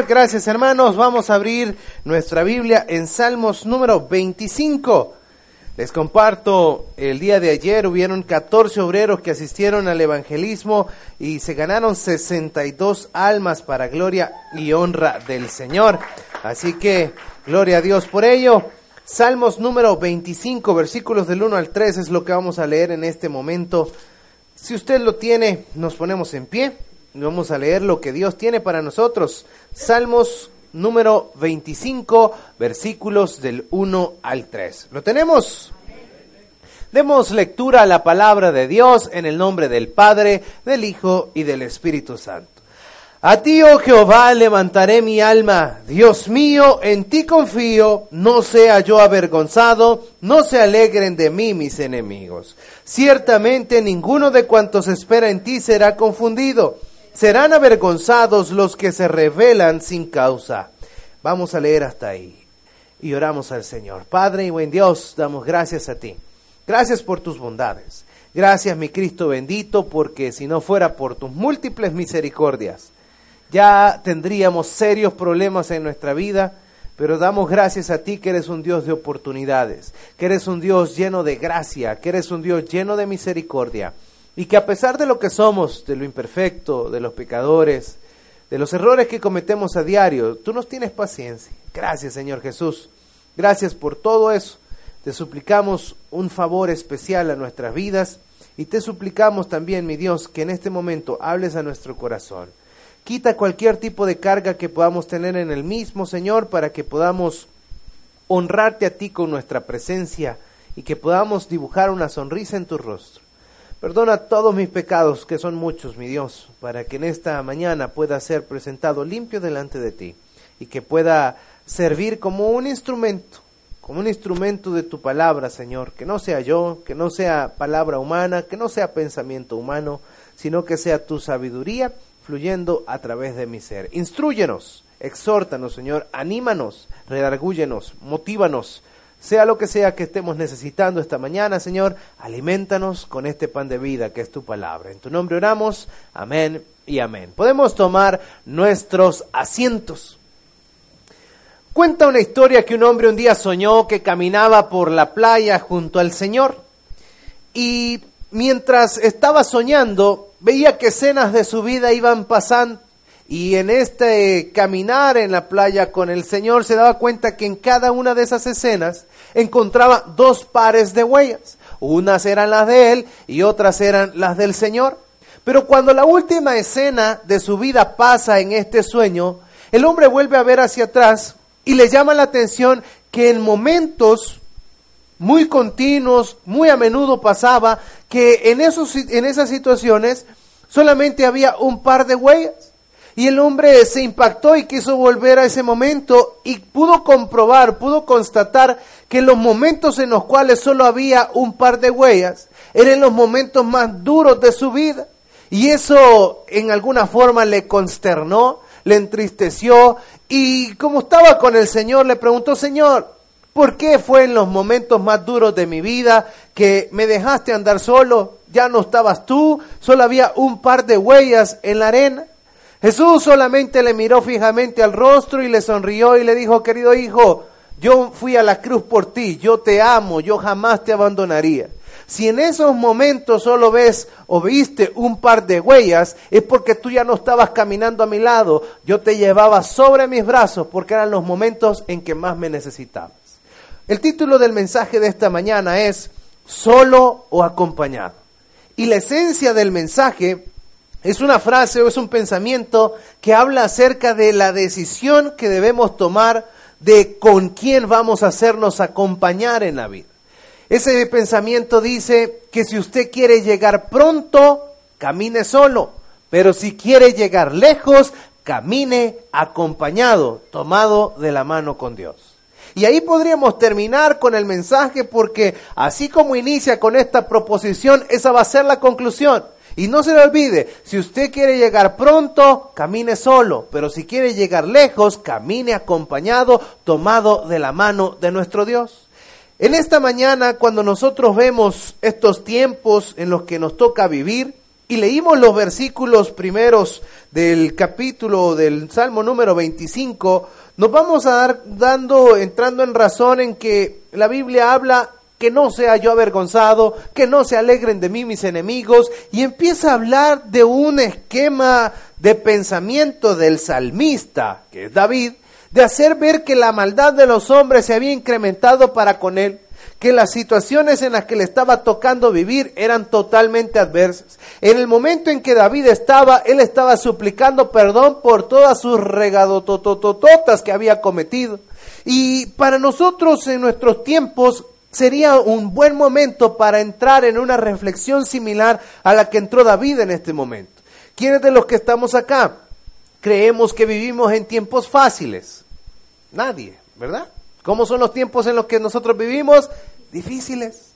Gracias hermanos, vamos a abrir nuestra Biblia en Salmos número 25. Les comparto, el día de ayer hubieron 14 obreros que asistieron al evangelismo y se ganaron 62 almas para gloria y honra del Señor. Así que, gloria a Dios por ello. Salmos número 25, versículos del 1 al 3 es lo que vamos a leer en este momento. Si usted lo tiene, nos ponemos en pie. Vamos a leer lo que Dios tiene para nosotros. Salmos número 25, versículos del 1 al 3. ¿Lo tenemos? Demos lectura a la palabra de Dios en el nombre del Padre, del Hijo y del Espíritu Santo. A ti, oh Jehová, levantaré mi alma. Dios mío, en ti confío, no sea yo avergonzado, no se alegren de mí mis enemigos. Ciertamente ninguno de cuantos espera en ti será confundido serán avergonzados los que se rebelan sin causa. Vamos a leer hasta ahí y oramos al Señor. Padre y buen Dios, damos gracias a ti. Gracias por tus bondades. Gracias, mi Cristo bendito, porque si no fuera por tus múltiples misericordias, ya tendríamos serios problemas en nuestra vida, pero damos gracias a ti que eres un Dios de oportunidades, que eres un Dios lleno de gracia, que eres un Dios lleno de misericordia y que a pesar de lo que somos, de lo imperfecto, de los pecadores, de los errores que cometemos a diario, tú nos tienes paciencia. Gracias, Señor Jesús. Gracias por todo eso. Te suplicamos un favor especial a nuestras vidas y te suplicamos también, mi Dios, que en este momento hables a nuestro corazón. Quita cualquier tipo de carga que podamos tener en el mismo, Señor, para que podamos honrarte a ti con nuestra presencia y que podamos dibujar una sonrisa en tu rostro. Perdona todos mis pecados, que son muchos, mi Dios, para que en esta mañana pueda ser presentado limpio delante de ti y que pueda servir como un instrumento, como un instrumento de tu palabra, Señor, que no sea yo, que no sea palabra humana, que no sea pensamiento humano, sino que sea tu sabiduría fluyendo a través de mi ser. Instruyenos, exhórtanos, Señor, anímanos, redargúyenos, motívanos, sea lo que sea que estemos necesitando esta mañana, Señor, alimentanos con este pan de vida que es tu palabra. En tu nombre oramos, amén y amén. Podemos tomar nuestros asientos. Cuenta una historia que un hombre un día soñó que caminaba por la playa junto al Señor y mientras estaba soñando veía que escenas de su vida iban pasando y en este caminar en la playa con el Señor se daba cuenta que en cada una de esas escenas encontraba dos pares de huellas. Unas eran las de él y otras eran las del Señor. Pero cuando la última escena de su vida pasa en este sueño, el hombre vuelve a ver hacia atrás y le llama la atención que en momentos muy continuos, muy a menudo pasaba que en, esos, en esas situaciones solamente había un par de huellas. Y el hombre se impactó y quiso volver a ese momento y pudo comprobar, pudo constatar que los momentos en los cuales solo había un par de huellas eran los momentos más duros de su vida. Y eso en alguna forma le consternó, le entristeció y como estaba con el Señor le preguntó, Señor, ¿por qué fue en los momentos más duros de mi vida que me dejaste andar solo? Ya no estabas tú, solo había un par de huellas en la arena. Jesús solamente le miró fijamente al rostro y le sonrió y le dijo, querido hijo, yo fui a la cruz por ti, yo te amo, yo jamás te abandonaría. Si en esos momentos solo ves o viste un par de huellas, es porque tú ya no estabas caminando a mi lado, yo te llevaba sobre mis brazos porque eran los momentos en que más me necesitabas. El título del mensaje de esta mañana es Solo o acompañado. Y la esencia del mensaje es una frase o es un pensamiento que habla acerca de la decisión que debemos tomar de con quién vamos a hacernos acompañar en la vida. Ese pensamiento dice que si usted quiere llegar pronto, camine solo, pero si quiere llegar lejos, camine acompañado, tomado de la mano con Dios. Y ahí podríamos terminar con el mensaje porque así como inicia con esta proposición, esa va a ser la conclusión. Y no se le olvide, si usted quiere llegar pronto, camine solo, pero si quiere llegar lejos, camine acompañado, tomado de la mano de nuestro Dios. En esta mañana, cuando nosotros vemos estos tiempos en los que nos toca vivir, y leímos los versículos primeros del capítulo del Salmo número 25, nos vamos a dar dando, entrando en razón en que la Biblia habla que no sea yo avergonzado, que no se alegren de mí mis enemigos, y empieza a hablar de un esquema de pensamiento del salmista, que es David, de hacer ver que la maldad de los hombres se había incrementado para con él, que las situaciones en las que le estaba tocando vivir eran totalmente adversas. En el momento en que David estaba, él estaba suplicando perdón por todas sus regadototototas que había cometido. Y para nosotros en nuestros tiempos sería un buen momento para entrar en una reflexión similar a la que entró David en este momento. ¿Quiénes de los que estamos acá creemos que vivimos en tiempos fáciles? Nadie, ¿verdad? ¿Cómo son los tiempos en los que nosotros vivimos? Difíciles.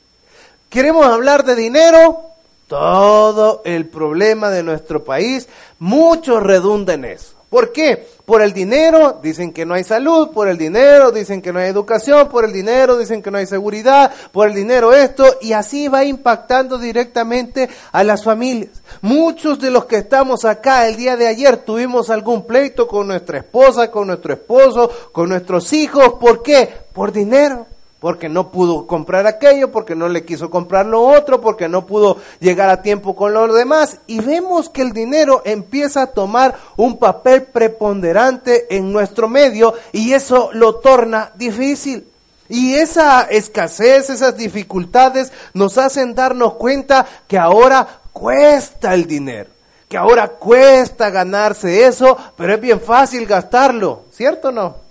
¿Queremos hablar de dinero? Todo el problema de nuestro país, mucho redunda en eso. ¿Por qué? Por el dinero dicen que no hay salud, por el dinero dicen que no hay educación, por el dinero dicen que no hay seguridad, por el dinero esto, y así va impactando directamente a las familias. Muchos de los que estamos acá el día de ayer tuvimos algún pleito con nuestra esposa, con nuestro esposo, con nuestros hijos. ¿Por qué? Por dinero porque no pudo comprar aquello, porque no le quiso comprar lo otro, porque no pudo llegar a tiempo con lo demás. Y vemos que el dinero empieza a tomar un papel preponderante en nuestro medio y eso lo torna difícil. Y esa escasez, esas dificultades nos hacen darnos cuenta que ahora cuesta el dinero, que ahora cuesta ganarse eso, pero es bien fácil gastarlo, ¿cierto o no?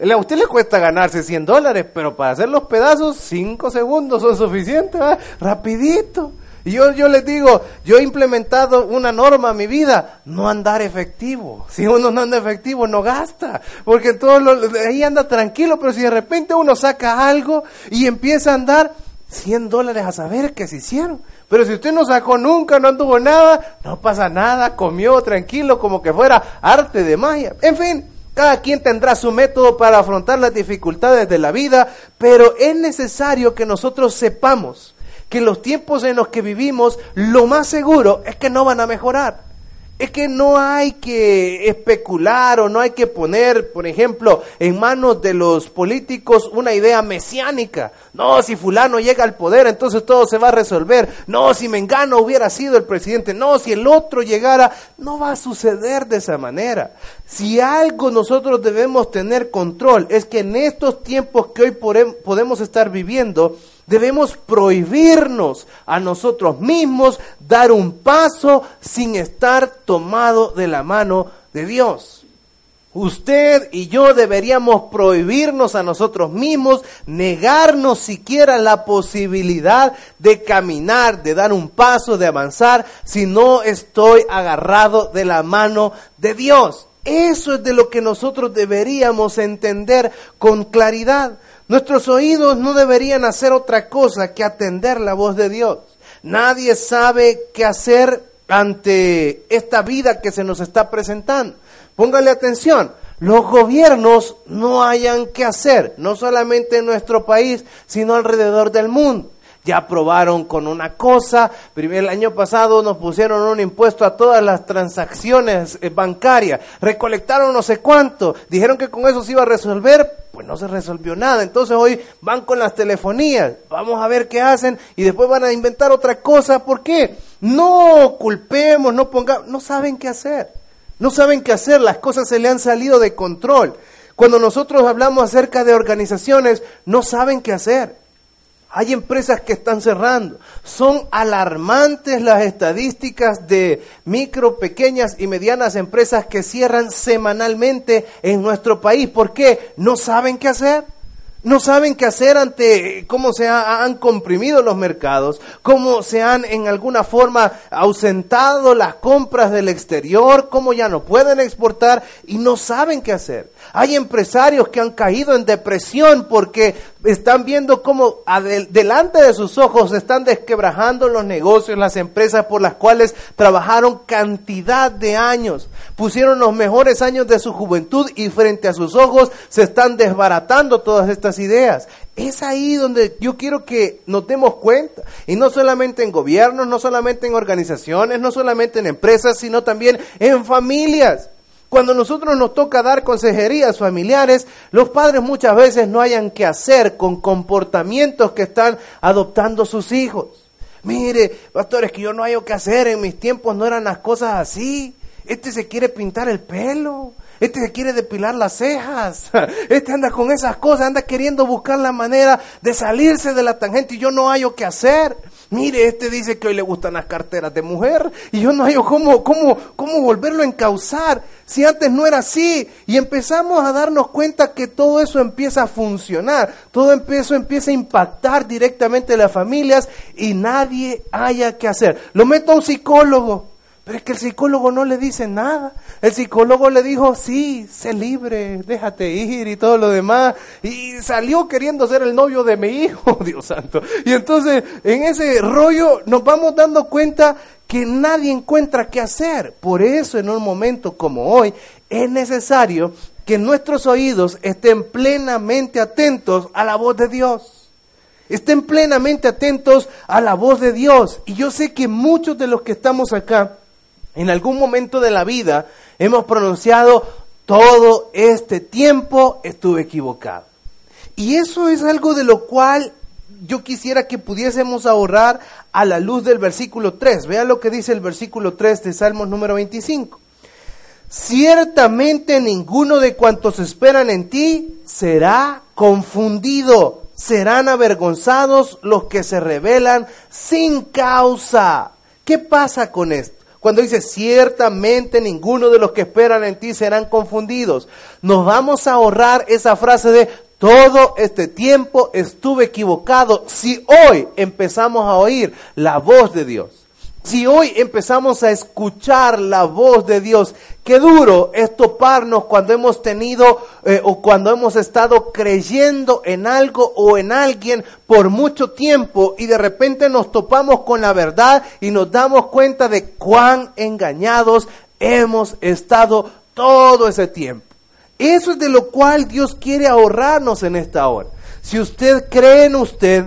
A usted le cuesta ganarse 100 dólares, pero para hacer los pedazos, 5 segundos son suficientes, rapidito. Y yo, yo les digo, yo he implementado una norma en mi vida, no andar efectivo. Si uno no anda efectivo, no gasta. Porque todo ahí anda tranquilo, pero si de repente uno saca algo y empieza a andar, 100 dólares a saber qué se hicieron. Pero si usted no sacó nunca, no anduvo nada, no pasa nada, comió tranquilo como que fuera arte de magia. En fin, cada quien tendrá su método para afrontar las dificultades de la vida, pero es necesario que nosotros sepamos que los tiempos en los que vivimos, lo más seguro es que no van a mejorar es que no hay que especular o no hay que poner, por ejemplo, en manos de los políticos una idea mesiánica. No, si fulano llega al poder, entonces todo se va a resolver. No, si Mengano hubiera sido el presidente. No, si el otro llegara, no va a suceder de esa manera. Si algo nosotros debemos tener control es que en estos tiempos que hoy podemos estar viviendo, Debemos prohibirnos a nosotros mismos dar un paso sin estar tomado de la mano de Dios. Usted y yo deberíamos prohibirnos a nosotros mismos, negarnos siquiera la posibilidad de caminar, de dar un paso, de avanzar, si no estoy agarrado de la mano de Dios. Eso es de lo que nosotros deberíamos entender con claridad. Nuestros oídos no deberían hacer otra cosa que atender la voz de Dios. Nadie sabe qué hacer ante esta vida que se nos está presentando. Póngale atención, los gobiernos no hayan qué hacer, no solamente en nuestro país, sino alrededor del mundo ya aprobaron con una cosa. El año pasado nos pusieron un impuesto a todas las transacciones eh, bancarias. Recolectaron no sé cuánto. Dijeron que con eso se iba a resolver. Pues no se resolvió nada. Entonces hoy van con las telefonías. Vamos a ver qué hacen y después van a inventar otra cosa. ¿Por qué? No culpemos, no pongamos. No saben qué hacer. No saben qué hacer. Las cosas se le han salido de control. Cuando nosotros hablamos acerca de organizaciones, no saben qué hacer. Hay empresas que están cerrando. Son alarmantes las estadísticas de micro, pequeñas y medianas empresas que cierran semanalmente en nuestro país. ¿Por qué? No saben qué hacer. No saben qué hacer ante cómo se han comprimido los mercados, cómo se han en alguna forma ausentado las compras del exterior, cómo ya no pueden exportar y no saben qué hacer. Hay empresarios que han caído en depresión porque están viendo cómo delante de sus ojos están desquebrajando los negocios, las empresas por las cuales trabajaron cantidad de años. Pusieron los mejores años de su juventud y frente a sus ojos se están desbaratando todas estas ideas. Es ahí donde yo quiero que nos demos cuenta. Y no solamente en gobiernos, no solamente en organizaciones, no solamente en empresas, sino también en familias. Cuando nosotros nos toca dar consejerías familiares, los padres muchas veces no hayan que hacer con comportamientos que están adoptando sus hijos. Mire, pastores, que yo no hay que hacer, en mis tiempos no eran las cosas así. Este se quiere pintar el pelo, este se quiere depilar las cejas, este anda con esas cosas, anda queriendo buscar la manera de salirse de la tangente y yo no hay que hacer. Mire, este dice que hoy le gustan las carteras de mujer y yo no hay cómo, cómo, cómo volverlo a encauzar si antes no era así. Y empezamos a darnos cuenta que todo eso empieza a funcionar, todo eso empieza a impactar directamente en las familias y nadie haya que hacer. Lo meto a un psicólogo. Pero es que el psicólogo no le dice nada. El psicólogo le dijo, sí, sé libre, déjate ir y todo lo demás. Y salió queriendo ser el novio de mi hijo, Dios santo. Y entonces en ese rollo nos vamos dando cuenta que nadie encuentra qué hacer. Por eso en un momento como hoy es necesario que nuestros oídos estén plenamente atentos a la voz de Dios. Estén plenamente atentos a la voz de Dios. Y yo sé que muchos de los que estamos acá, en algún momento de la vida hemos pronunciado, todo este tiempo estuve equivocado. Y eso es algo de lo cual yo quisiera que pudiésemos ahorrar a la luz del versículo 3. Vean lo que dice el versículo 3 de Salmos número 25. Ciertamente ninguno de cuantos esperan en ti será confundido. Serán avergonzados los que se rebelan sin causa. ¿Qué pasa con esto? Cuando dice, ciertamente ninguno de los que esperan en ti serán confundidos. Nos vamos a ahorrar esa frase de, todo este tiempo estuve equivocado. Si hoy empezamos a oír la voz de Dios, si hoy empezamos a escuchar la voz de Dios, qué duro es toparnos cuando hemos tenido eh, o cuando hemos estado creyendo en algo o en alguien por mucho tiempo y de repente nos topamos con la verdad y nos damos cuenta de cuán engañados hemos estado todo ese tiempo. Eso es de lo cual Dios quiere ahorrarnos en esta hora. Si usted cree en usted,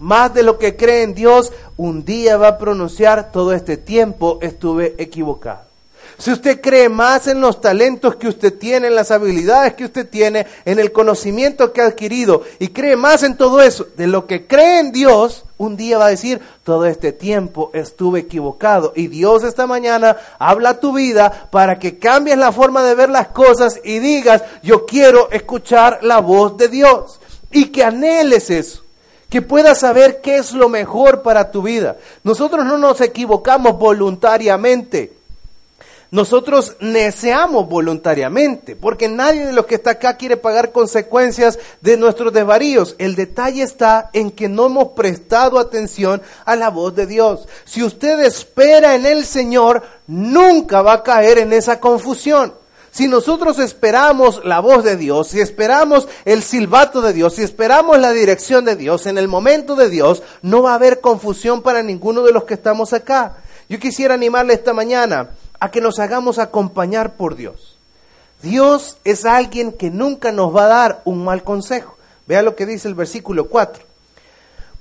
más de lo que cree en Dios, un día va a pronunciar todo este tiempo estuve equivocado. Si usted cree más en los talentos que usted tiene, en las habilidades que usted tiene, en el conocimiento que ha adquirido y cree más en todo eso de lo que cree en Dios, un día va a decir, todo este tiempo estuve equivocado. Y Dios esta mañana habla a tu vida para que cambies la forma de ver las cosas y digas, yo quiero escuchar la voz de Dios. Y que anheles eso que puedas saber qué es lo mejor para tu vida. Nosotros no nos equivocamos voluntariamente. Nosotros deseamos voluntariamente, porque nadie de los que está acá quiere pagar consecuencias de nuestros desvaríos. El detalle está en que no hemos prestado atención a la voz de Dios. Si usted espera en el Señor, nunca va a caer en esa confusión. Si nosotros esperamos la voz de Dios, si esperamos el silbato de Dios, si esperamos la dirección de Dios en el momento de Dios, no va a haber confusión para ninguno de los que estamos acá. Yo quisiera animarle esta mañana a que nos hagamos acompañar por Dios. Dios es alguien que nunca nos va a dar un mal consejo. Vea lo que dice el versículo 4.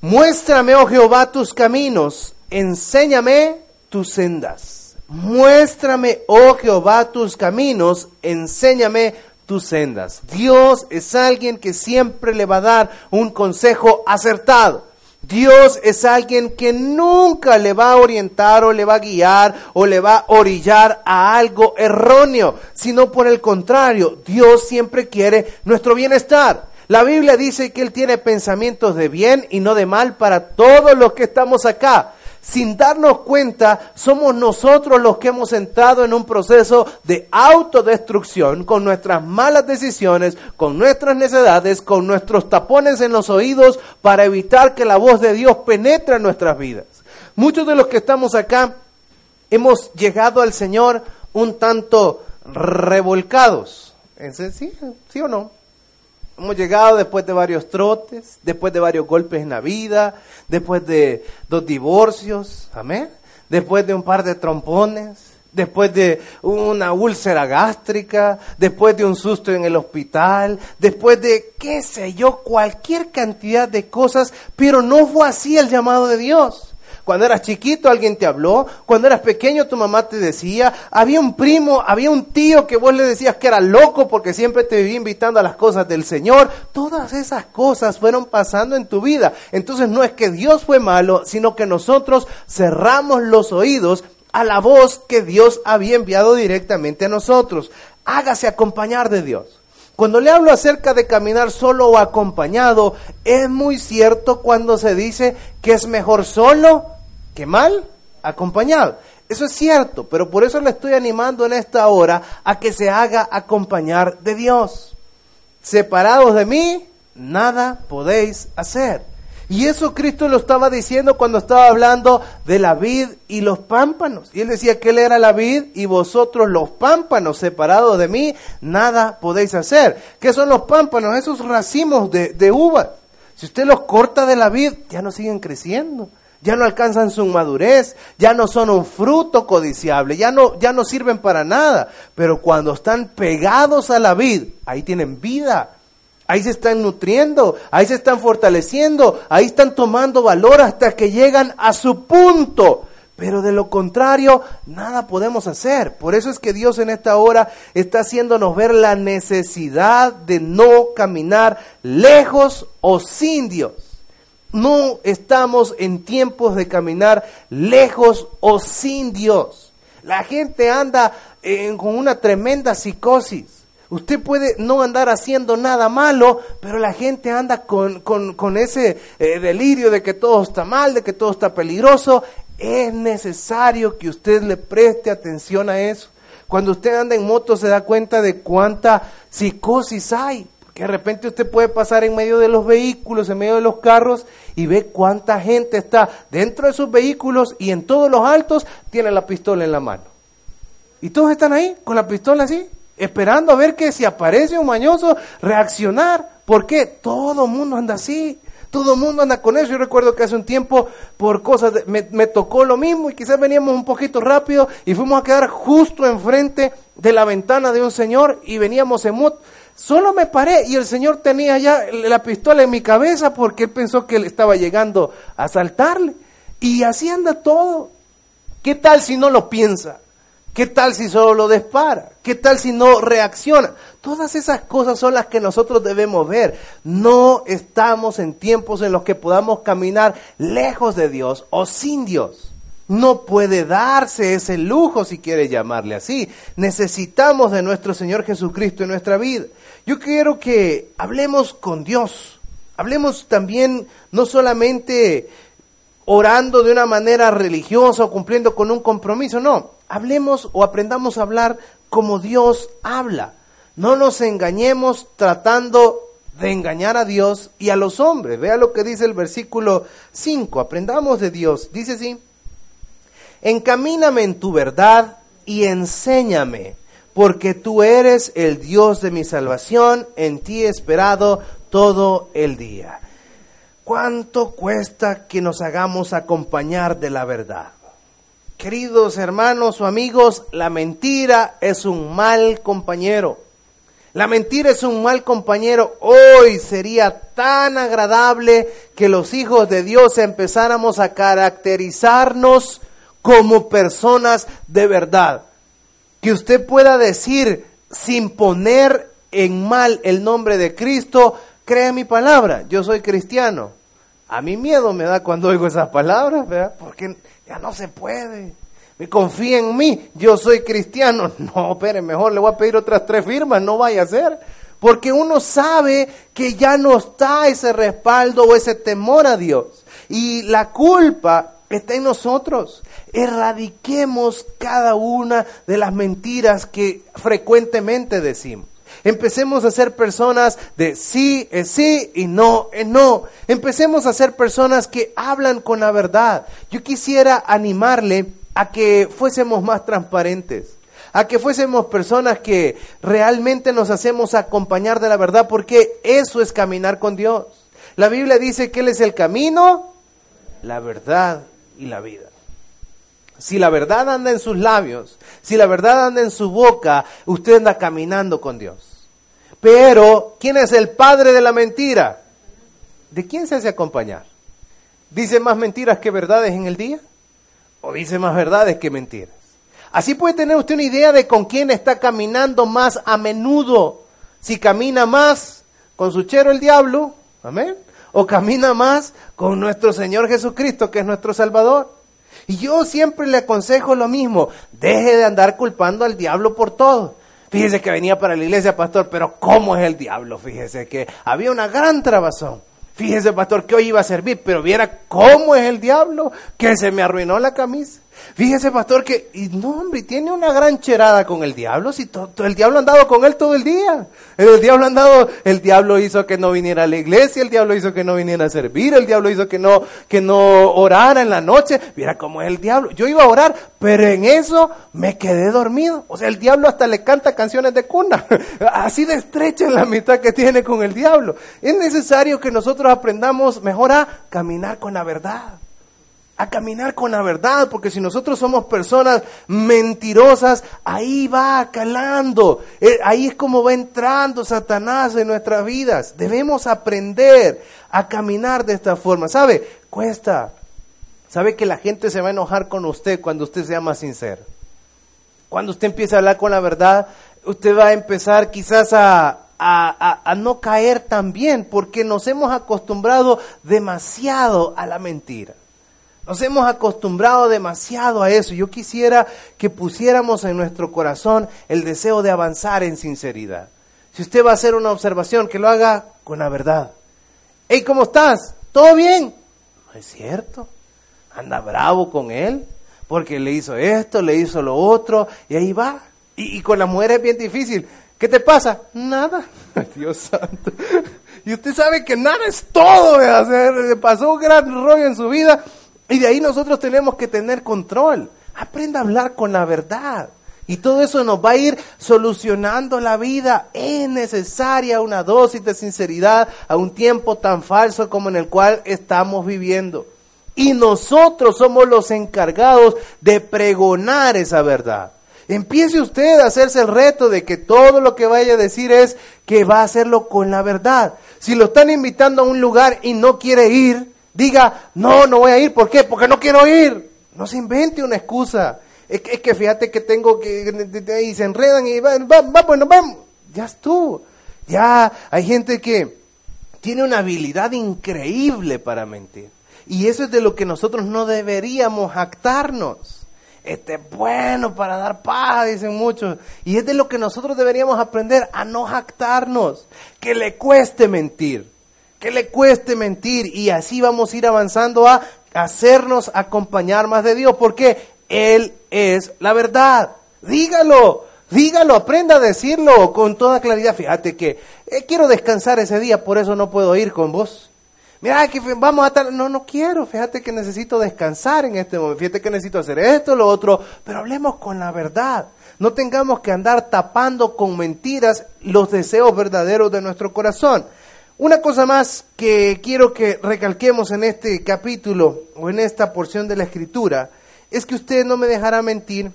Muéstrame, oh Jehová, tus caminos, enséñame tus sendas. Muéstrame, oh Jehová, tus caminos, enséñame tus sendas. Dios es alguien que siempre le va a dar un consejo acertado. Dios es alguien que nunca le va a orientar o le va a guiar o le va a orillar a algo erróneo, sino por el contrario, Dios siempre quiere nuestro bienestar. La Biblia dice que Él tiene pensamientos de bien y no de mal para todos los que estamos acá sin darnos cuenta, somos nosotros los que hemos entrado en un proceso de autodestrucción con nuestras malas decisiones, con nuestras necedades, con nuestros tapones en los oídos para evitar que la voz de Dios penetre en nuestras vidas. Muchos de los que estamos acá hemos llegado al Señor un tanto revolcados. ¿Sí, ¿Sí o no? Hemos llegado después de varios trotes, después de varios golpes en la vida, después de dos divorcios, amén. Después de un par de trompones, después de una úlcera gástrica, después de un susto en el hospital, después de, qué sé yo, cualquier cantidad de cosas, pero no fue así el llamado de Dios. Cuando eras chiquito alguien te habló, cuando eras pequeño tu mamá te decía, había un primo, había un tío que vos le decías que era loco porque siempre te vivía invitando a las cosas del Señor. Todas esas cosas fueron pasando en tu vida. Entonces no es que Dios fue malo, sino que nosotros cerramos los oídos a la voz que Dios había enviado directamente a nosotros. Hágase acompañar de Dios. Cuando le hablo acerca de caminar solo o acompañado, es muy cierto cuando se dice que es mejor solo mal acompañado. Eso es cierto, pero por eso le estoy animando en esta hora a que se haga acompañar de Dios. Separados de mí, nada podéis hacer. Y eso Cristo lo estaba diciendo cuando estaba hablando de la vid y los pámpanos. Y él decía que él era la vid y vosotros los pámpanos, separados de mí, nada podéis hacer. ¿Qué son los pámpanos? Esos racimos de, de uvas. Si usted los corta de la vid, ya no siguen creciendo ya no alcanzan su madurez, ya no son un fruto codiciable, ya no, ya no sirven para nada. Pero cuando están pegados a la vid, ahí tienen vida, ahí se están nutriendo, ahí se están fortaleciendo, ahí están tomando valor hasta que llegan a su punto. Pero de lo contrario, nada podemos hacer. Por eso es que Dios en esta hora está haciéndonos ver la necesidad de no caminar lejos o sin Dios. No estamos en tiempos de caminar lejos o sin Dios. La gente anda con una tremenda psicosis. Usted puede no andar haciendo nada malo, pero la gente anda con, ese eh, delirio de que todo está mal, de que todo está peligroso. Es necesario que usted le preste atención a eso. Cuando usted anda en moto se da cuenta de cuánta psicosis hay de repente usted puede pasar en medio de los vehículos, en medio de los carros y ve cuánta gente está dentro de sus vehículos y en todos los altos tiene la pistola en la mano. Y todos están ahí con la pistola así, esperando a ver que si aparece un mañoso, reaccionar. ¿Por qué? Todo el mundo anda así. Todo el mundo anda con eso. Yo recuerdo que hace un tiempo, por cosas, me, me, tocó lo mismo y quizás veníamos un poquito rápido y fuimos a quedar justo enfrente de la ventana de un señor y veníamos en moto. Solo me paré y el Señor tenía ya la pistola en mi cabeza porque él pensó que él estaba llegando a asaltarle. Y así anda todo. ¿Qué tal si no lo piensa? ¿Qué tal si solo lo dispara? ¿Qué tal si no reacciona? Todas esas cosas son las que nosotros debemos ver. No estamos en tiempos en los que podamos caminar lejos de Dios o sin Dios. No puede darse ese lujo si quiere llamarle así. Necesitamos de nuestro Señor Jesucristo en nuestra vida. Yo quiero que hablemos con Dios. Hablemos también no solamente orando de una manera religiosa o cumpliendo con un compromiso, no. Hablemos o aprendamos a hablar como Dios habla. No nos engañemos tratando de engañar a Dios y a los hombres. Vea lo que dice el versículo 5. Aprendamos de Dios. Dice así. Encamíname en tu verdad y enséñame porque tú eres el Dios de mi salvación, en ti esperado todo el día. ¿Cuánto cuesta que nos hagamos acompañar de la verdad? Queridos hermanos o amigos, la mentira es un mal compañero. La mentira es un mal compañero. Hoy sería tan agradable que los hijos de Dios empezáramos a caracterizarnos como personas de verdad que usted pueda decir sin poner en mal el nombre de Cristo, crea mi palabra, yo soy cristiano. A mí miedo me da cuando oigo esas palabras, ¿verdad? Porque ya no se puede. Confía en mí, yo soy cristiano. No, espere, mejor le voy a pedir otras tres firmas, no vaya a ser. Porque uno sabe que ya no está ese respaldo o ese temor a Dios. Y la culpa está en nosotros. Erradiquemos cada una de las mentiras que frecuentemente decimos. Empecemos a ser personas de sí es sí y no es no. Empecemos a ser personas que hablan con la verdad. Yo quisiera animarle a que fuésemos más transparentes, a que fuésemos personas que realmente nos hacemos acompañar de la verdad, porque eso es caminar con Dios. La Biblia dice que Él es el camino, la verdad y la vida. Si la verdad anda en sus labios, si la verdad anda en su boca, usted anda caminando con Dios. Pero, ¿quién es el padre de la mentira? ¿De quién se hace acompañar? ¿Dice más mentiras que verdades en el día? ¿O dice más verdades que mentiras? Así puede tener usted una idea de con quién está caminando más a menudo. Si camina más con su chero el diablo, amén, o camina más con nuestro Señor Jesucristo, que es nuestro Salvador. Y yo siempre le aconsejo lo mismo, deje de andar culpando al diablo por todo. Fíjese que venía para la iglesia, pastor, pero ¿cómo es el diablo? Fíjese que había una gran trabazón. Fíjese, pastor, que hoy iba a servir, pero viera cómo es el diablo, que se me arruinó la camisa. Fíjese, pastor, que, y no, hombre, tiene una gran cherada con el diablo, si todo, el diablo ha andado con él todo el día. El diablo ha andado, el diablo hizo que no viniera a la iglesia, el diablo hizo que no viniera a servir, el diablo hizo que no, que no orara en la noche. Mira cómo es el diablo. Yo iba a orar, pero en eso me quedé dormido. O sea, el diablo hasta le canta canciones de cuna. Así de estrecha es la amistad que tiene con el diablo. Es necesario que nosotros aprendamos mejor a caminar con la verdad a caminar con la verdad, porque si nosotros somos personas mentirosas, ahí va calando, eh, ahí es como va entrando Satanás en nuestras vidas. Debemos aprender a caminar de esta forma. ¿Sabe? Cuesta. ¿Sabe que la gente se va a enojar con usted cuando usted sea más sincero? Cuando usted empiece a hablar con la verdad, usted va a empezar quizás a, a, a, no caer tan bien, porque nos hemos acostumbrado demasiado a la mentira. Nos hemos acostumbrado demasiado a eso. Yo quisiera que pusiéramos en nuestro corazón el deseo de avanzar en sinceridad. Si usted va a hacer una observación, que lo haga con la verdad. Hey, ¿cómo estás? ¿Todo bien? No es cierto. Anda bravo con él porque le hizo esto, le hizo lo otro y ahí va. Y, con la mujer es bien difícil. ¿Qué te pasa? Nada. Dios santo. Y usted sabe que nada es todo. Le pasó un gran rollo en su vida y de ahí nosotros tenemos que tener control. Aprenda a hablar con la verdad. Y todo eso nos va a ir solucionando la vida. Es necesaria una dosis de sinceridad a un tiempo tan falso como en el cual estamos viviendo. Y nosotros somos los encargados de pregonar esa verdad. Empiece usted a hacerse el reto de que todo lo que vaya a decir es que va a hacerlo con la verdad. Si lo están invitando a un lugar y no quiere ir, diga, no, no voy a ir. ¿Por qué? Porque no quiero ir. No se invente una excusa. Es que, es que fíjate que tengo que... Y se enredan y va, va, va, bueno, vamos. Ya estuvo. Ya hay gente que tiene una habilidad increíble para mentir. Y eso es de lo que nosotros no deberíamos jactarnos. Este es bueno para dar paz, dicen muchos. Y es de lo que nosotros deberíamos aprender a no jactarnos. Que le cueste mentir que le cueste mentir y así vamos a ir avanzando a hacernos acompañar más de Dios, porque Él es la verdad. Dígalo, dígalo, aprenda a decirlo con toda claridad. Fíjate que eh, quiero descansar ese día, por eso no puedo ir con vos. Mira, que vamos a estar, no, no quiero, fíjate que necesito descansar en este momento, fíjate que necesito hacer esto, lo otro, pero hablemos con la verdad. No tengamos que andar tapando con mentiras los deseos verdaderos de nuestro corazón. Una cosa más que quiero que recalquemos en este capítulo o en esta porción de la escritura es que usted no me dejará mentir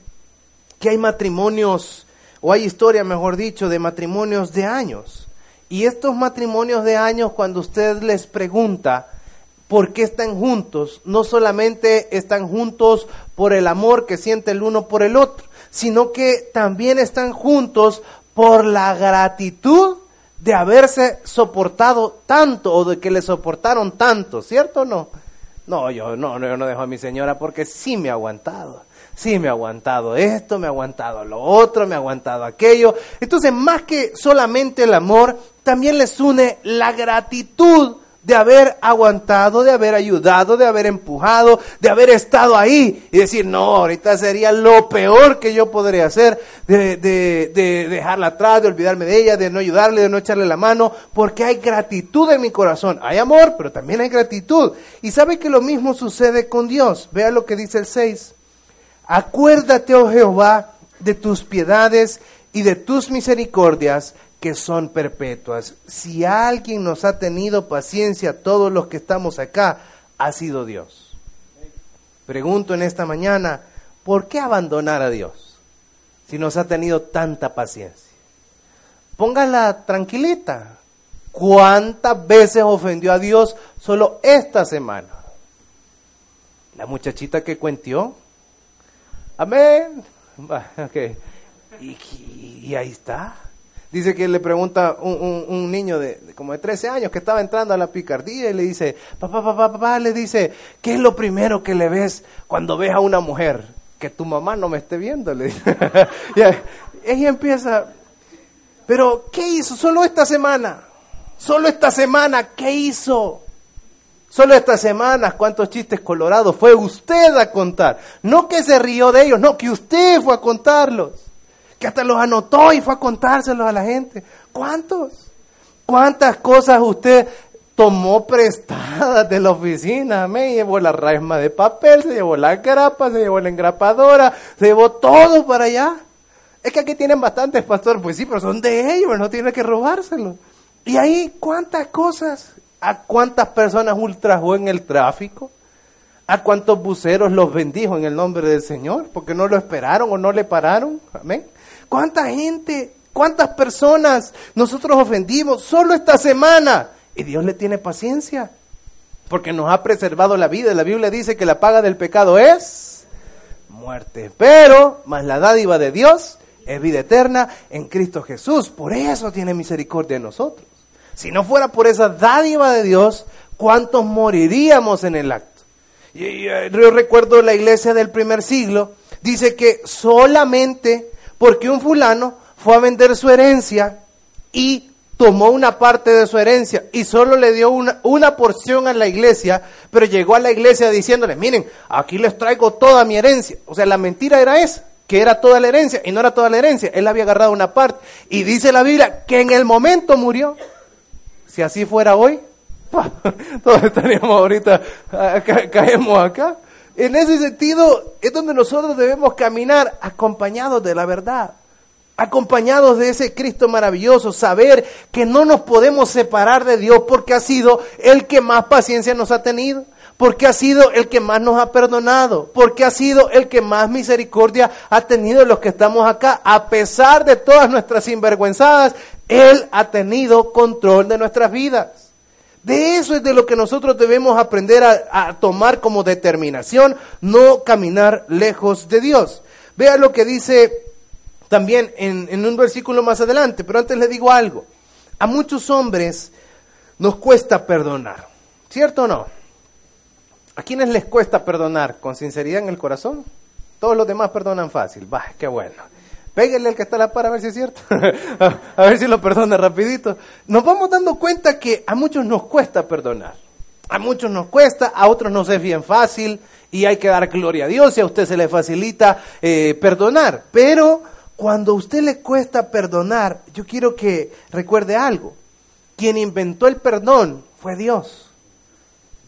que hay matrimonios, o hay historia, mejor dicho, de matrimonios de años. Y estos matrimonios de años, cuando usted les pregunta por qué están juntos, no solamente están juntos por el amor que siente el uno por el otro, sino que también están juntos por la gratitud de haberse soportado tanto o de que le soportaron tanto, ¿cierto o no? No, yo no, yo no dejo a mi señora porque sí me ha aguantado. Sí me ha aguantado esto, me ha aguantado lo otro, me ha aguantado aquello. Entonces, más que solamente el amor, también les une la gratitud de haber aguantado, de haber ayudado, de haber empujado, de haber estado ahí y decir, no, ahorita sería lo peor que yo podría hacer, de, de, de, dejarla atrás, de olvidarme de ella, de no ayudarle, de no echarle la mano, porque hay gratitud en mi corazón. Hay amor, pero también hay gratitud. Y sabe que lo mismo sucede con Dios. Vea lo que dice el 6. Acuérdate, oh Jehová, de tus piedades y de tus misericordias que son perpetuas. Si alguien nos ha tenido paciencia, todos los que estamos acá, ha sido Dios. Pregunto en esta mañana, ¿por qué abandonar a Dios si nos ha tenido tanta paciencia? Póngala tranquilita. ¿Cuántas veces ofendió a Dios solo esta semana? La muchachita que cuentió. Amén. Okay. Y, ahí está. Dice que le pregunta un, niño de, como de 13 años que estaba entrando a la picardía y le dice, papá, papá, papá, le dice, ¿qué es lo primero que le ves cuando ves a una mujer? Que tu mamá no me esté viendo, le dice. ella empieza, pero ¿qué hizo? Solo esta semana. Solo esta semana, ¿qué hizo? Solo esta semana, cuántos chistes colorados fue usted a contar. No que se rió de ellos, no, que usted fue a contarlos. Que hasta los anotó y fue a contárselos a la gente. ¿Cuántos? ¿Cuántas cosas usted tomó prestadas de la oficina? Me llevó la rasma de papel, se llevó la grapa, se llevó la engrapadora, se llevó todo para allá. Es que aquí tienen bastantes, pastor. Pues sí, pero son de ellos, no tiene que robárselo. Y ahí, ¿cuántas cosas? ¿A cuántas personas ultrajó en el tráfico? ¿A cuántos buceros los bendijo en el nombre del Señor? Porque no lo esperaron o no le pararon. Amén. ¿Cuánta gente, cuántas personas nosotros ofendimos solo esta semana? Y Dios le tiene paciencia. Porque nos ha preservado la vida. La Biblia dice que la paga del pecado es muerte. Pero, más la dádiva de Dios es vida eterna en Cristo Jesús. Por eso tiene misericordia de nosotros. Si no fuera por esa dádiva de Dios, ¿cuántos moriríamos en el acto? Yo recuerdo la iglesia del primer siglo, dice que solamente porque un fulano fue a vender su herencia y tomó una parte de su herencia y solo le dio una, una, porción a la iglesia, pero llegó a la iglesia diciéndole, miren, aquí les traigo toda mi herencia. O sea, la mentira era esa que era toda la herencia, y no era toda la herencia, él había agarrado una parte, y dice la Biblia que en el momento murió. Si así fuera hoy, todos estaríamos ahorita, caemos acá. En ese sentido, es donde nosotros debemos caminar acompañados de la verdad, acompañados de ese Cristo maravilloso, saber que no nos podemos separar de Dios porque ha sido el que más paciencia nos ha tenido porque ha sido el que más nos ha perdonado, porque ha sido el que más misericordia ha tenido los que estamos acá. A pesar de todas nuestras sinvergüenzadas, Él ha tenido control de nuestras vidas. De eso es de lo que nosotros debemos aprender a, tomar como determinación, no caminar lejos de Dios. Vea lo que dice también en, en un versículo más adelante, pero antes le digo algo. A muchos hombres nos cuesta perdonar, ¿cierto o no? ¿A quiénes les cuesta perdonar con sinceridad en el corazón? Todos los demás perdonan fácil. Va, qué bueno. Péguenle al que está a la par a ver si es cierto. a ver si lo perdona rapidito. Nos vamos dando cuenta que a muchos nos cuesta perdonar. A muchos nos cuesta, a otros nos es bien fácil y hay que dar gloria a Dios y a usted se le facilita eh, perdonar. Pero cuando a usted le cuesta perdonar, yo quiero que recuerde algo. Quien inventó el perdón fue Dios.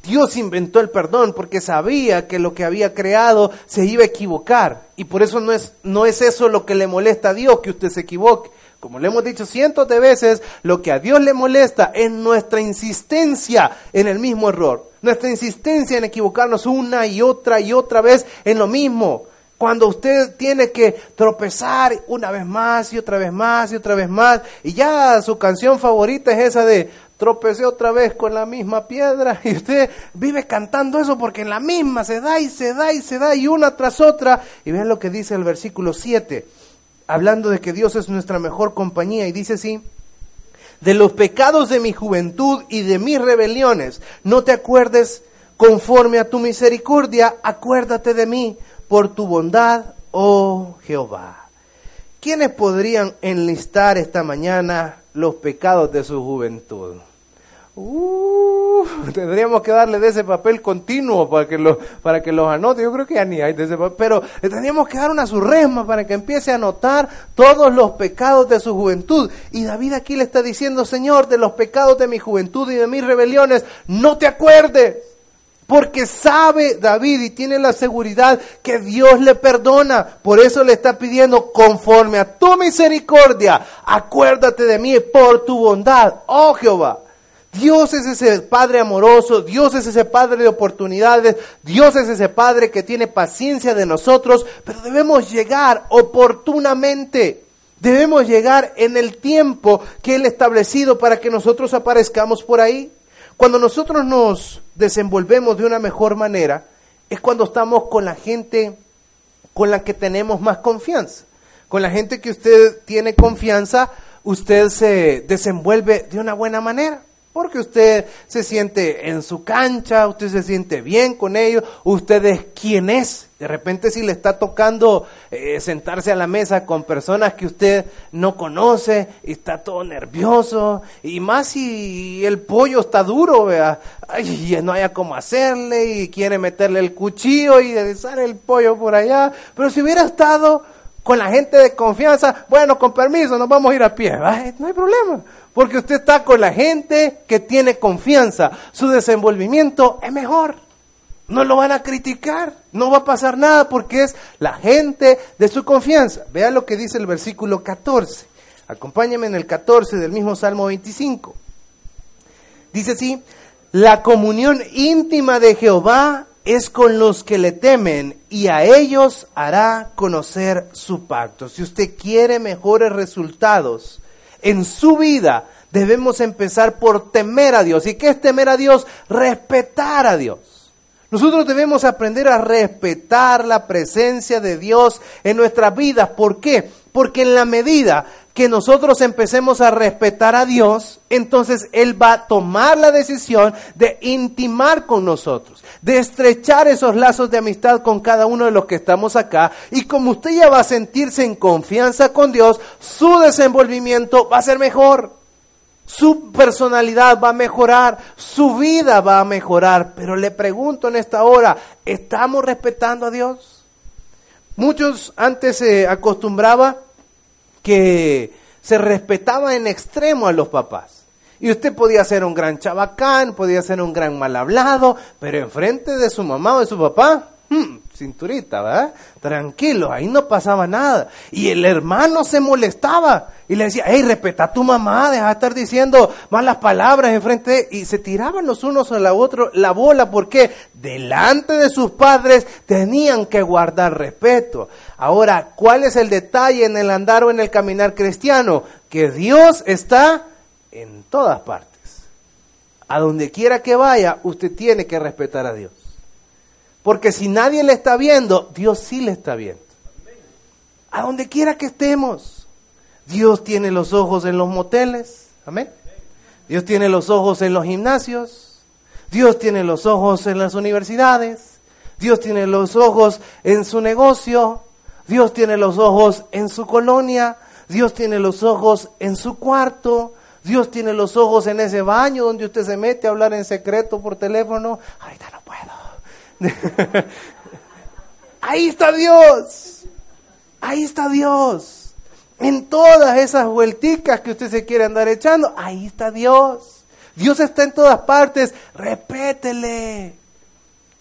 Dios inventó el perdón porque sabía que lo que había creado se iba a equivocar. Y por eso no es, no es eso lo que le molesta a Dios, que usted se equivoque. Como le hemos dicho cientos de veces, lo que a Dios le molesta es nuestra insistencia en el mismo error. Nuestra insistencia en equivocarnos una y otra y otra vez en lo mismo. Cuando usted tiene que tropezar una vez más y otra vez más y otra vez más. Y ya su canción favorita es esa de tropecé otra vez con la misma piedra y usted vive cantando eso porque en la misma se da y se da y se da y una tras otra. Y vean lo que dice el versículo 7, hablando de que Dios es nuestra mejor compañía y dice así, de los pecados de mi juventud y de mis rebeliones, no te acuerdes conforme a tu misericordia, acuérdate de mí por tu bondad, oh Jehová. ¿Quiénes podrían enlistar esta mañana los pecados de su juventud? Uh, tendríamos que darle de ese papel continuo para que, lo, para que los anote. Yo creo que ya ni hay de ese papel, pero le tendríamos que dar una surresma para que empiece a anotar todos los pecados de su juventud. Y David aquí le está diciendo, Señor, de los pecados de mi juventud y de mis rebeliones, no te acuerdes. Porque sabe David y tiene la seguridad que Dios le perdona. Por eso le está pidiendo, conforme a tu misericordia, acuérdate de mí por tu bondad, oh Jehová. Dios es ese Padre amoroso, Dios es ese Padre de oportunidades, Dios es ese Padre que tiene paciencia de nosotros, pero debemos llegar oportunamente. Debemos llegar en el tiempo que Él ha establecido para que nosotros aparezcamos por ahí. Cuando nosotros nos desenvolvemos de una mejor manera, es cuando estamos con la gente con la que tenemos más confianza. Con la gente que usted tiene confianza, usted se desenvuelve de una buena manera porque usted se siente en su cancha, usted se siente bien con ellos, usted es quien es. De repente si le está tocando eh, sentarse a la mesa con personas que usted no conoce y está todo nervioso, y más si el pollo está duro, vea, ay, no haya cómo hacerle y quiere meterle el cuchillo y desar el pollo por allá, pero si hubiera estado con la gente de confianza, bueno, con permiso, nos vamos a ir a pie, no hay problema. Porque usted está con la gente que tiene confianza. Su desenvolvimiento es mejor. No lo van a criticar. No va a pasar nada porque es la gente de su confianza. Vea lo que dice el versículo 14. Acompáñame en el 14 del mismo Salmo 25. Dice así, la comunión íntima de Jehová es con los que le temen y a ellos hará conocer su pacto. Si usted quiere mejores resultados, en su vida, debemos empezar por temer a Dios. ¿Y qué es temer a Dios? Respetar a Dios. Nosotros debemos aprender a respetar la presencia de Dios en nuestras vidas. ¿Por qué? Porque en la medida que nosotros empecemos a respetar a Dios, entonces Él va a tomar la decisión de intimar con nosotros, de estrechar esos lazos de amistad con cada uno de los que estamos acá. Y como usted ya va a sentirse en confianza con Dios, su desenvolvimiento va a ser mejor. Su personalidad va a mejorar, su vida va a mejorar. Pero le pregunto en esta hora, ¿estamos respetando a Dios? Muchos antes se acostumbraba que se respetaba en extremo a los papás. Y usted podía ser un gran chabacán, podía ser un gran mal hablado, pero enfrente de su mamá o de su papá, hmm, cinturita, ¿verdad? Tranquilo, ahí no pasaba nada. Y el hermano se molestaba y le decía, hey, respeta a tu mamá, deja de estar diciendo malas palabras enfrente. Y se tiraban los unos a la otra la bola porque delante de sus padres tenían que guardar respeto. Ahora, ¿cuál es el detalle en el andar o en el caminar cristiano? Que Dios está en todas partes. A donde quiera que vaya, usted tiene que respetar a Dios. Porque si nadie le está viendo, Dios sí le está viendo. A donde quiera que estemos. Dios tiene los ojos en los moteles. Amén. Dios tiene los ojos en los gimnasios. Dios tiene los ojos en las universidades. Dios tiene los ojos en su negocio. Dios tiene los ojos en su colonia. Dios tiene los ojos en su cuarto. Dios tiene los ojos en ese baño donde usted se mete a hablar en secreto por teléfono. Ahorita. Ahí está Dios. Ahí está Dios. En todas esas vuelticas que usted se quiere andar echando, ahí está Dios. Dios está en todas partes. Repétele.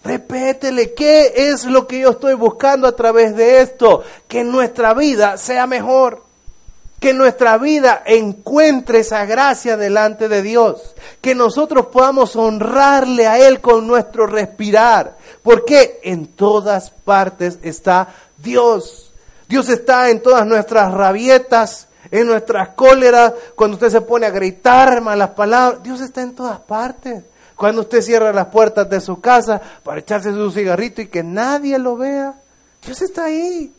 Repétele, ¿qué es lo que yo estoy buscando a través de esto? Que nuestra vida sea mejor que nuestra vida encuentre esa gracia delante de Dios, que nosotros podamos honrarle a Él con nuestro respirar, porque en todas partes está Dios. Dios está en todas nuestras rabietas, en nuestras cóleras, cuando usted se pone a gritar malas palabras, Dios está en todas partes. Cuando usted cierra las puertas de su casa para echarse su cigarrito y que nadie lo vea, Dios está ahí.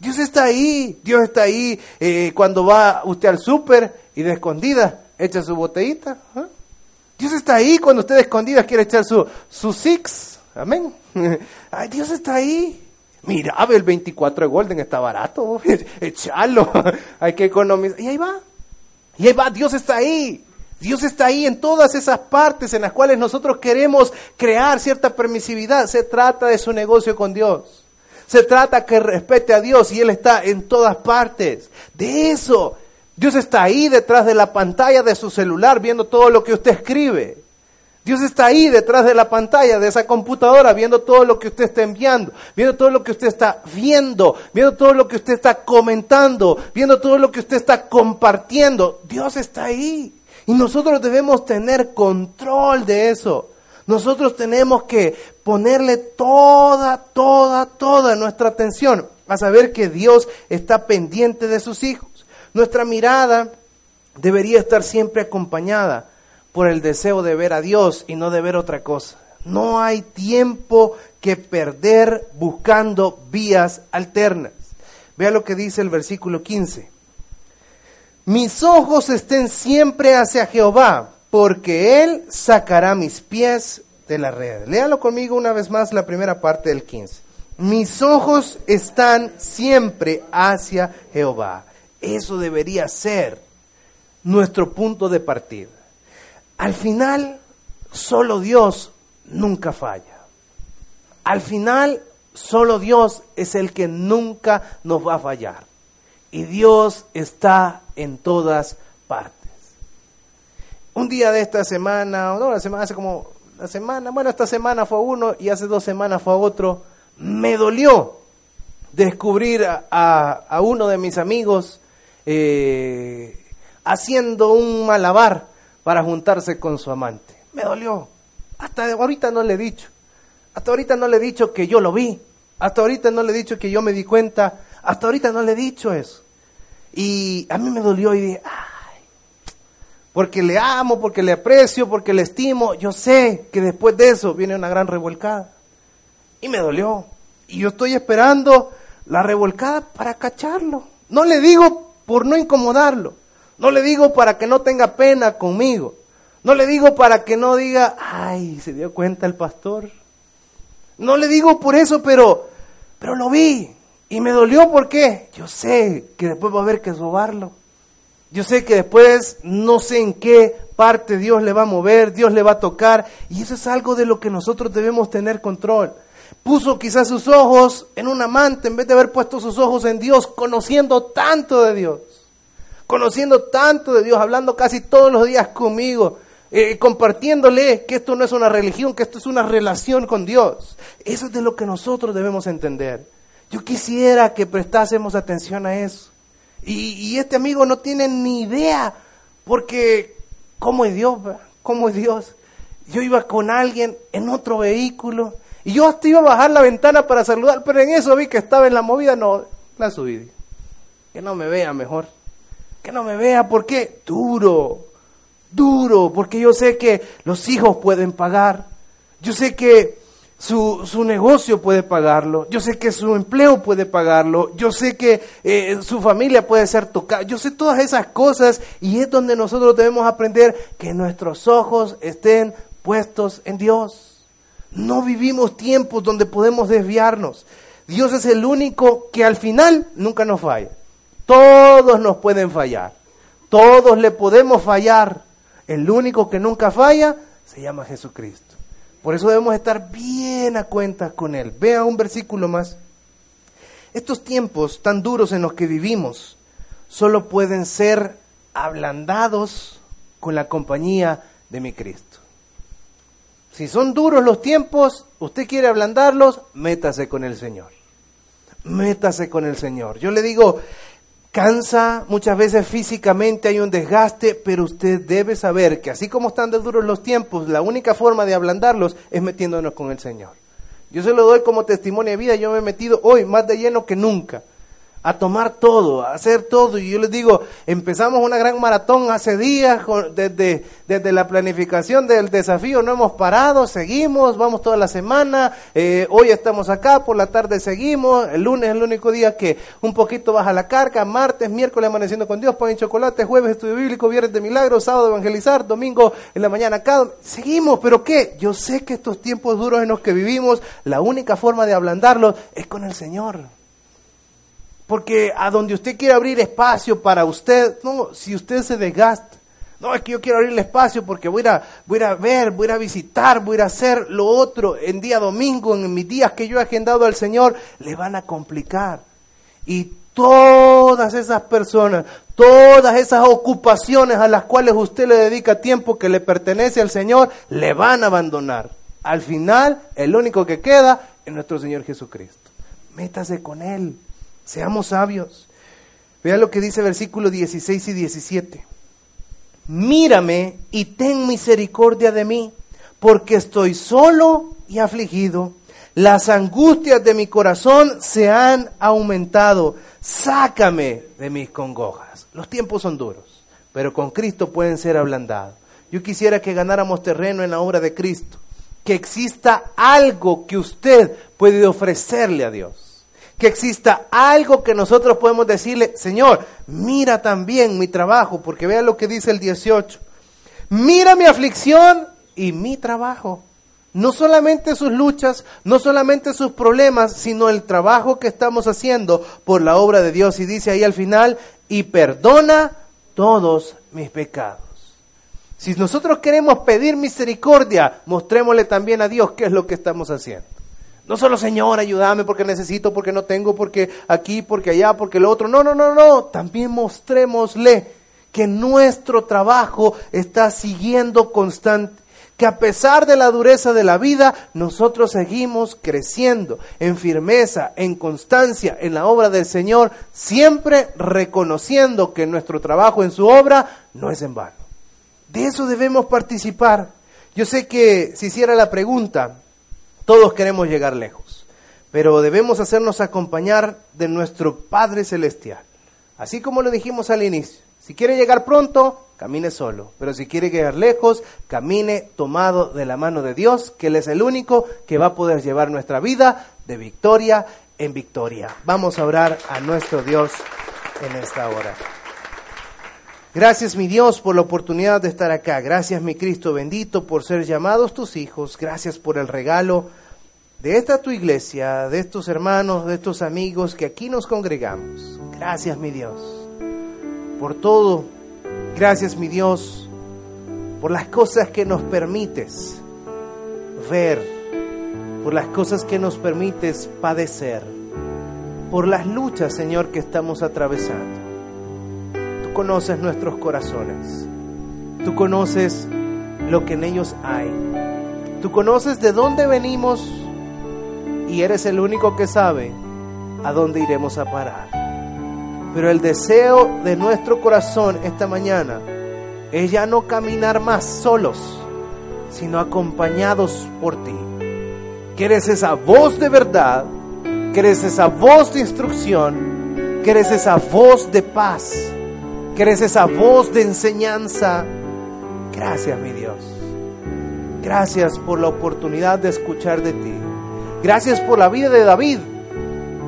Dios está ahí, Dios está ahí eh, cuando va usted al súper y de escondida echa su botellita. ¿ah? Dios está ahí cuando usted de escondida quiere echar su, su six. Amén. Ay, Dios está ahí. Mira, el 24 de Golden está barato. Echalo. Hay que economizar. Y ahí va. Y ahí va. Dios está ahí. Dios está ahí en todas esas partes en las cuales nosotros queremos crear cierta permisividad. Se trata de su negocio con Dios. Se trata que respete a Dios y Él está en todas partes. De eso, Dios está ahí detrás de la pantalla de su celular viendo todo lo que usted escribe. Dios está ahí detrás de la pantalla de esa computadora viendo todo lo que usted está enviando, viendo todo lo que usted está viendo, viendo todo lo que usted está comentando, viendo todo lo que usted está compartiendo. Dios está ahí. Y nosotros debemos tener control de eso. Nosotros tenemos que ponerle toda, toda, toda nuestra atención a saber que Dios está pendiente de sus hijos. Nuestra mirada debería estar siempre acompañada por el deseo de ver a Dios y no de ver otra cosa. No hay tiempo que perder buscando vías alternas. Vea lo que dice el versículo 15. Mis ojos estén siempre hacia Jehová, porque Él sacará mis pies de la red. Léalo conmigo una vez más la primera parte del 15. Mis ojos están siempre hacia Jehová. Eso debería ser nuestro punto de partida. Al final, solo Dios nunca falla. Al final, solo Dios es el que nunca nos va a fallar. Y Dios está en todas partes. Un día de esta semana, no, la semana, hace como la semana, bueno, esta semana fue uno y hace dos semanas fue otro, me dolió descubrir a, uno de mis amigos eh, haciendo un malabar para juntarse con su amante. Me dolió. Hasta ahorita no le he dicho. Hasta ahorita no le he dicho que yo lo vi. Hasta ahorita no le he dicho que yo me di cuenta. Hasta ahorita no le he dicho eso. Y a mí me dolió y dije, ay, porque le amo, porque le aprecio, porque le estimo. Yo sé que después de eso viene una gran revolcada. Y me dolió. Y yo estoy esperando la revolcada para cacharlo. No le digo por no incomodarlo. No le digo para que no tenga pena conmigo. No le digo para que no diga, ay, se dio cuenta el pastor. No le digo por eso, pero, pero lo vi. Y me dolió porque yo sé que después va a haber que robarlo. Yo sé que después no sé en qué parte Dios le va a mover, Dios le va a tocar. Y eso es algo de lo que nosotros debemos tener control. Puso quizás sus ojos en un amante en vez de haber puesto sus ojos en Dios, conociendo tanto de Dios conociendo tanto de Dios, hablando casi todos los días conmigo, eh, compartiéndole que esto no es una religión, que esto es una relación con Dios. Eso es de lo que nosotros debemos entender. Yo quisiera que prestásemos atención a eso. Y, este amigo no tiene ni idea, porque ¿cómo es Dios? ¿Cómo es Dios? Yo iba con alguien en otro vehículo y yo hasta iba a bajar la ventana para saludar, pero en eso vi que estaba en la movida, no, la subí. Que no me vea mejor que no me vea, ¿por qué? Duro, duro, porque yo sé que los hijos pueden pagar, yo sé que su, su negocio puede pagarlo, yo sé que su empleo puede pagarlo, yo sé que eh, su familia puede ser tocada, yo sé todas esas cosas y es donde nosotros debemos aprender que nuestros ojos estén puestos en Dios. No vivimos tiempos donde podemos desviarnos. Dios es el único que al final nunca nos falla. Todos nos pueden fallar. Todos le podemos fallar. El único que nunca falla se llama Jesucristo. Por eso debemos estar bien a cuentas con Él. Vea un versículo más. Estos tiempos tan duros en los que vivimos solo pueden ser ablandados con la compañía de mi Cristo. Si son duros los tiempos, usted quiere ablandarlos, métase con el Señor. Métase con el Señor. Yo le digo, cansa, muchas veces físicamente hay un desgaste, pero usted debe saber que así como están de duros los tiempos, la única forma de ablandarlos es metiéndonos con el Señor. Yo se lo doy como testimonio de vida, yo me he metido hoy más de lleno que nunca a tomar todo, a hacer todo. Y yo les digo, empezamos una gran maratón hace días, desde, desde la planificación del desafío, no hemos parado, seguimos, vamos toda la semana, eh, hoy estamos acá, por la tarde seguimos, el lunes es el único día que un poquito baja la carga, martes, miércoles amaneciendo con Dios, pan y chocolate, jueves estudio bíblico, viernes de milagros, sábado evangelizar, domingo en la mañana acá, seguimos, pero ¿qué? Yo sé que estos tiempos duros en los que vivimos, la única forma de ablandarlos es con el Señor. Porque a donde usted quiere abrir espacio para usted, no, si usted se desgasta, no, es que yo quiero abrir el espacio porque voy a, voy a ver, voy a visitar, voy a hacer lo otro en día domingo, en mis días que yo he agendado al Señor, le van a complicar. Y todas esas personas, todas esas ocupaciones a las cuales usted le dedica tiempo que le pertenece al Señor, le van a abandonar. Al final, el único que queda es nuestro Señor Jesucristo. Métase con Él, seamos sabios. Vea lo que dice versículos 16 y 17. Mírame y ten misericordia de mí, porque estoy solo y afligido. Las angustias de mi corazón se han aumentado sácame de mis congojas. Los tiempos son duros, pero con Cristo pueden ser ablandados. Yo quisiera que ganáramos terreno en la obra de Cristo, que exista algo que usted puede ofrecerle a Dios, que exista algo que nosotros podemos decirle, Señor, mira también mi trabajo, porque vea lo que dice el 18, mira mi aflicción y mi trabajo. No solamente sus luchas, no solamente sus problemas, sino el trabajo que estamos haciendo por la obra de Dios. Y dice ahí al final, y perdona todos mis pecados. Si nosotros queremos pedir misericordia, mostrémosle también a Dios qué es lo que estamos haciendo. No solo, Señor, ayúdame porque necesito, porque no tengo, porque aquí, porque allá, porque lo otro. No, no, no, no. También mostrémosle que nuestro trabajo está siguiendo constante que a pesar de la dureza de la vida, nosotros seguimos creciendo en firmeza, en constancia en la obra del Señor, siempre reconociendo que nuestro trabajo en su obra no es en vano. De eso debemos participar. Yo sé que si hiciera la pregunta, todos queremos llegar lejos, pero debemos hacernos acompañar de nuestro Padre Celestial. Así como lo dijimos al inicio, si quiere llegar pronto, camine solo. Pero si quiere llegar lejos, camine tomado de la mano de Dios, que Él es el único que va a poder llevar nuestra vida de victoria en victoria. Vamos a orar a nuestro Dios en esta hora. Gracias mi Dios por la oportunidad de estar acá. Gracias mi Cristo bendito por ser llamados tus hijos. Gracias por el regalo de esta tu iglesia, de estos hermanos, de estos amigos que aquí nos congregamos. Gracias mi Dios por todo Gracias, mi Dios, por las cosas que nos permites ver, por las cosas que nos permites padecer, por las luchas, Señor, que estamos atravesando. Conoces nuestros corazones, tú conoces lo que en ellos hay, tú conoces de dónde venimos y eres el único que sabe a dónde iremos a parar. Pero el deseo de nuestro corazón esta mañana es ya no caminar más solos, sino acompañados por ti. Que eres esa voz de verdad, que eres esa voz de instrucción, que eres esa voz de paz, que eres esa voz de enseñanza. Gracias, mi Dios. Gracias por la oportunidad de escuchar de ti. Gracias por la vida de David,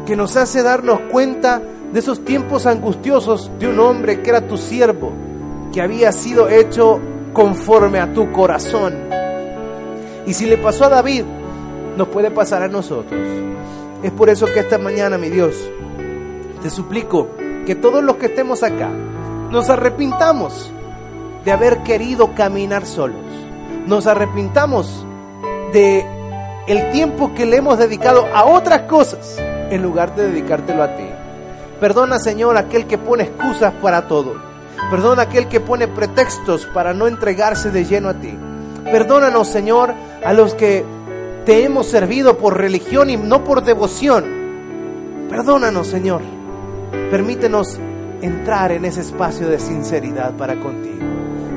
que nos hace darnos cuenta de esos tiempos angustiosos de un hombre que era tu siervo, que había sido hecho conforme a tu corazón. Y si le pasó a David, nos puede pasar a nosotros. Es por eso que esta mañana, mi Dios, te suplico que todos los que estemos acá nos arrepintamos de haber querido caminar solos. Nos arrepintamos de el tiempo que le hemos dedicado a otras cosas en lugar de dedicártelo a ti. Perdona, Señor, aquel que pone excusas para todo. Perdona aquel que pone pretextos para no entregarse de lleno a ti. Perdónanos, Señor, a los que te hemos servido por religión y no por devoción. Perdónanos, Señor. Permítenos entrar en ese espacio de sinceridad para contigo.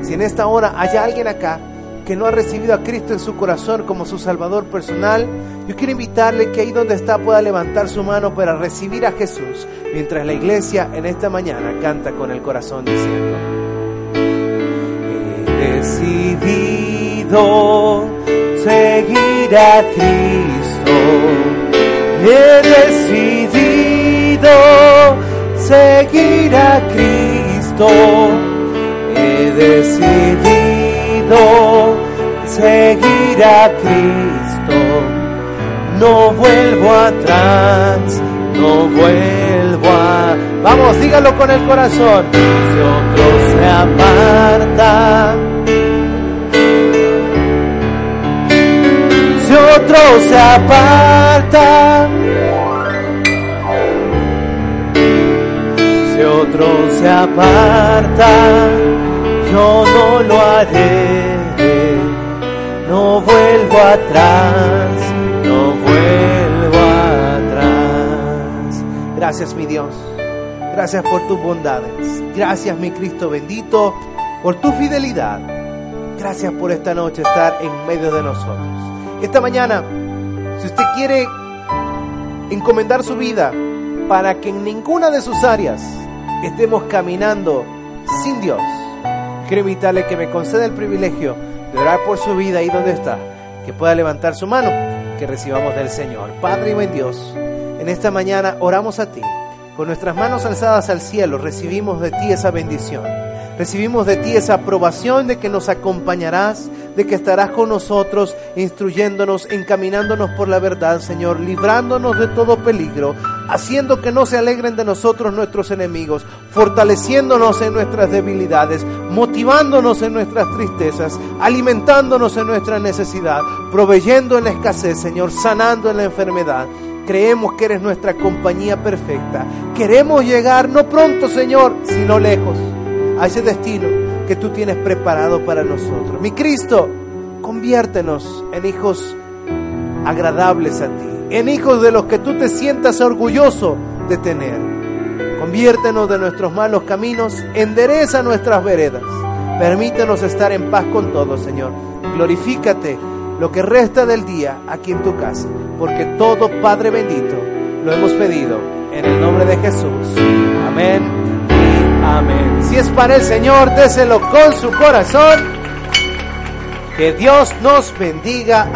Si en esta hora hay alguien acá que no ha recibido a Cristo en su corazón como su Salvador personal, yo quiero invitarle que ahí donde está pueda levantar su mano para recibir a Jesús, mientras la iglesia en esta mañana canta con el corazón diciendo, he decidido seguir a Cristo, he decidido seguir a Cristo, he decidido seguir a Cristo. No vuelvo atrás, no vuelvo a... Vamos, dígalo con el corazón. Si otro se aparta, si otro se aparta, se aparta, yo no lo haré. No vuelvo atrás, no vuelvo atrás. Gracias mi Dios, gracias por tus bondades. Gracias mi Cristo bendito por tu fidelidad. Gracias por esta noche estar en medio de nosotros. Esta mañana, si usted quiere encomendar su vida para que en ninguna de sus áreas estemos caminando sin Dios, quiero invitarle que me conceda el privilegio de orar por su vida ahí donde está, que pueda levantar su mano, que recibamos del Señor. Padre y buen Dios, en esta mañana oramos a ti. Con nuestras manos alzadas al cielo recibimos de ti esa bendición. Recibimos de ti esa aprobación de que nos acompañarás, de que estarás con nosotros, instruyéndonos, encaminándonos por la verdad, Señor, librándonos de todo peligro, haciendo que no se alegren de nosotros nuestros enemigos, fortaleciéndonos en nuestras debilidades, motivándonos en nuestras tristezas, alimentándonos en nuestra necesidad, proveyendo en la escasez, Señor, sanando en la enfermedad. Creemos que eres nuestra compañía perfecta. Queremos llegar no pronto, Señor, sino lejos a ese destino que tú tienes preparado para nosotros. Mi Cristo, conviértenos en hijos agradables a ti, en hijos de los que tú te sientas orgulloso de tener. Conviértenos de nuestros malos caminos, endereza nuestras veredas. Permítenos estar en paz con todos, Señor. Glorifícate lo que resta del día aquí en tu casa, porque todo Padre bendito lo hemos pedido en el nombre de Jesús. Amén Amén. Si es para el Señor, déselo con su corazón. Que Dios nos bendiga.